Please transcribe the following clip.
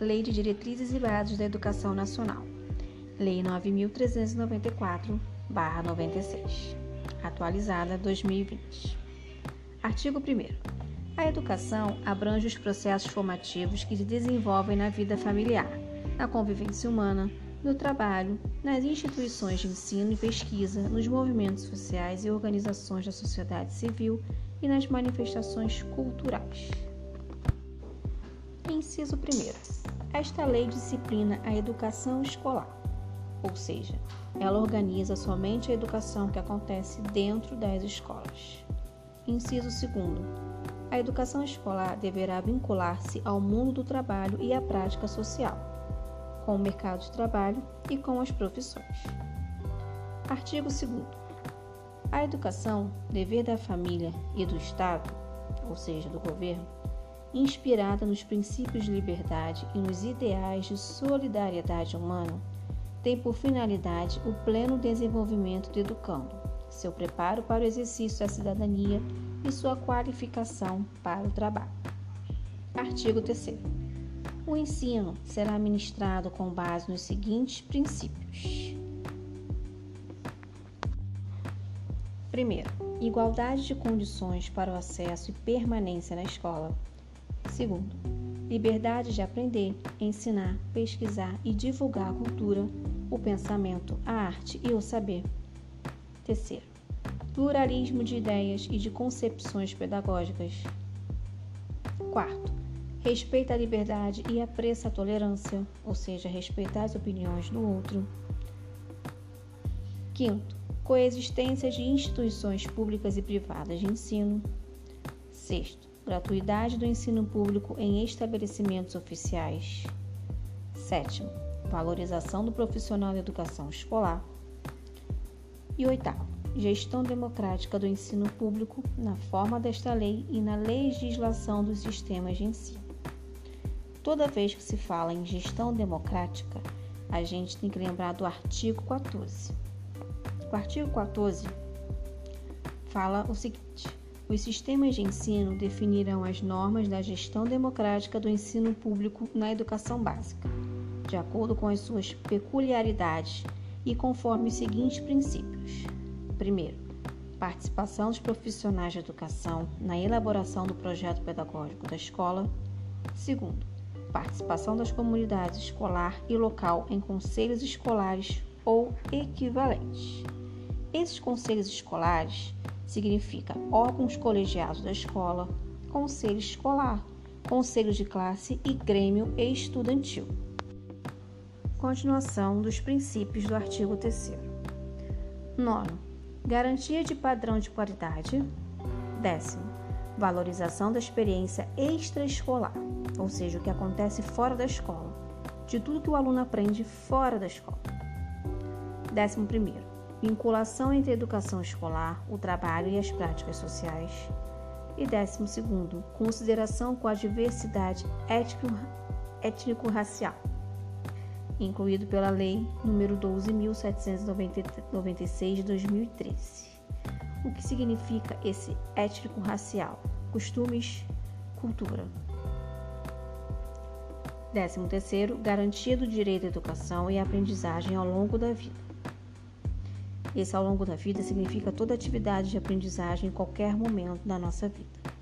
Lei de Diretrizes e Bases da Educação Nacional, Lei 9.394-96, atualizada 2020. Artigo 1. A educação abrange os processos formativos que se desenvolvem na vida familiar, na convivência humana, no trabalho, nas instituições de ensino e pesquisa, nos movimentos sociais e organizações da sociedade civil e nas manifestações culturais. Inciso 1. Esta lei disciplina a educação escolar, ou seja, ela organiza somente a educação que acontece dentro das escolas. Inciso 2. A educação escolar deverá vincular-se ao mundo do trabalho e à prática social, com o mercado de trabalho e com as profissões. Artigo 2. A educação, dever da família e do Estado, ou seja, do governo, inspirada nos princípios de liberdade e nos ideais de solidariedade humana, tem por finalidade o pleno desenvolvimento do educando, seu preparo para o exercício da cidadania e sua qualificação para o trabalho. Artigo 3. O ensino será ministrado com base nos seguintes princípios. Primeiro, igualdade de condições para o acesso e permanência na escola. Segundo, liberdade de aprender, ensinar, pesquisar e divulgar a cultura, o pensamento, a arte e o saber. Terceiro, pluralismo de ideias e de concepções pedagógicas. Quarto, respeito à liberdade e apreço à tolerância, ou seja, respeitar as opiniões do outro. Quinto, coexistência de instituições públicas e privadas de ensino. Sexto, gratuidade do ensino público em estabelecimentos oficiais. Sétimo, valorização do profissional da educação escolar. E oitavo, gestão democrática do ensino público na forma desta lei e na legislação dos sistemas de ensino. Toda vez que se fala em gestão democrática, a gente tem que lembrar do artigo 14 o artigo 14 fala o seguinte: os sistemas de ensino definirão as normas da gestão democrática do ensino público na educação básica, de acordo com as suas peculiaridades e conforme os seguintes princípios. Primeiro, participação dos profissionais de educação na elaboração do projeto pedagógico da escola. Segundo, participação das comunidades escolar e local em conselhos escolares ou equivalentes. Esses conselhos escolares significa órgãos colegiados da escola, conselho escolar, conselho de classe e grêmio estudantil. Continuação dos princípios do artigo 3 Nono, garantia de padrão de qualidade. Décimo, valorização da experiência extraescolar, ou seja, o que acontece fora da escola, de tudo que o aluno aprende fora da escola. Décimo primeiro, vinculação entre a educação escolar, o trabalho e as práticas sociais. E décimo segundo, consideração com a diversidade étnico-racial, incluído pela Lei nº 12.796 de 2013. O que significa esse étnico-racial? Costumes, cultura. Décimo terceiro, garantia do direito à educação e aprendizagem ao longo da vida. Esse ao longo da vida significa toda atividade de aprendizagem em qualquer momento da nossa vida.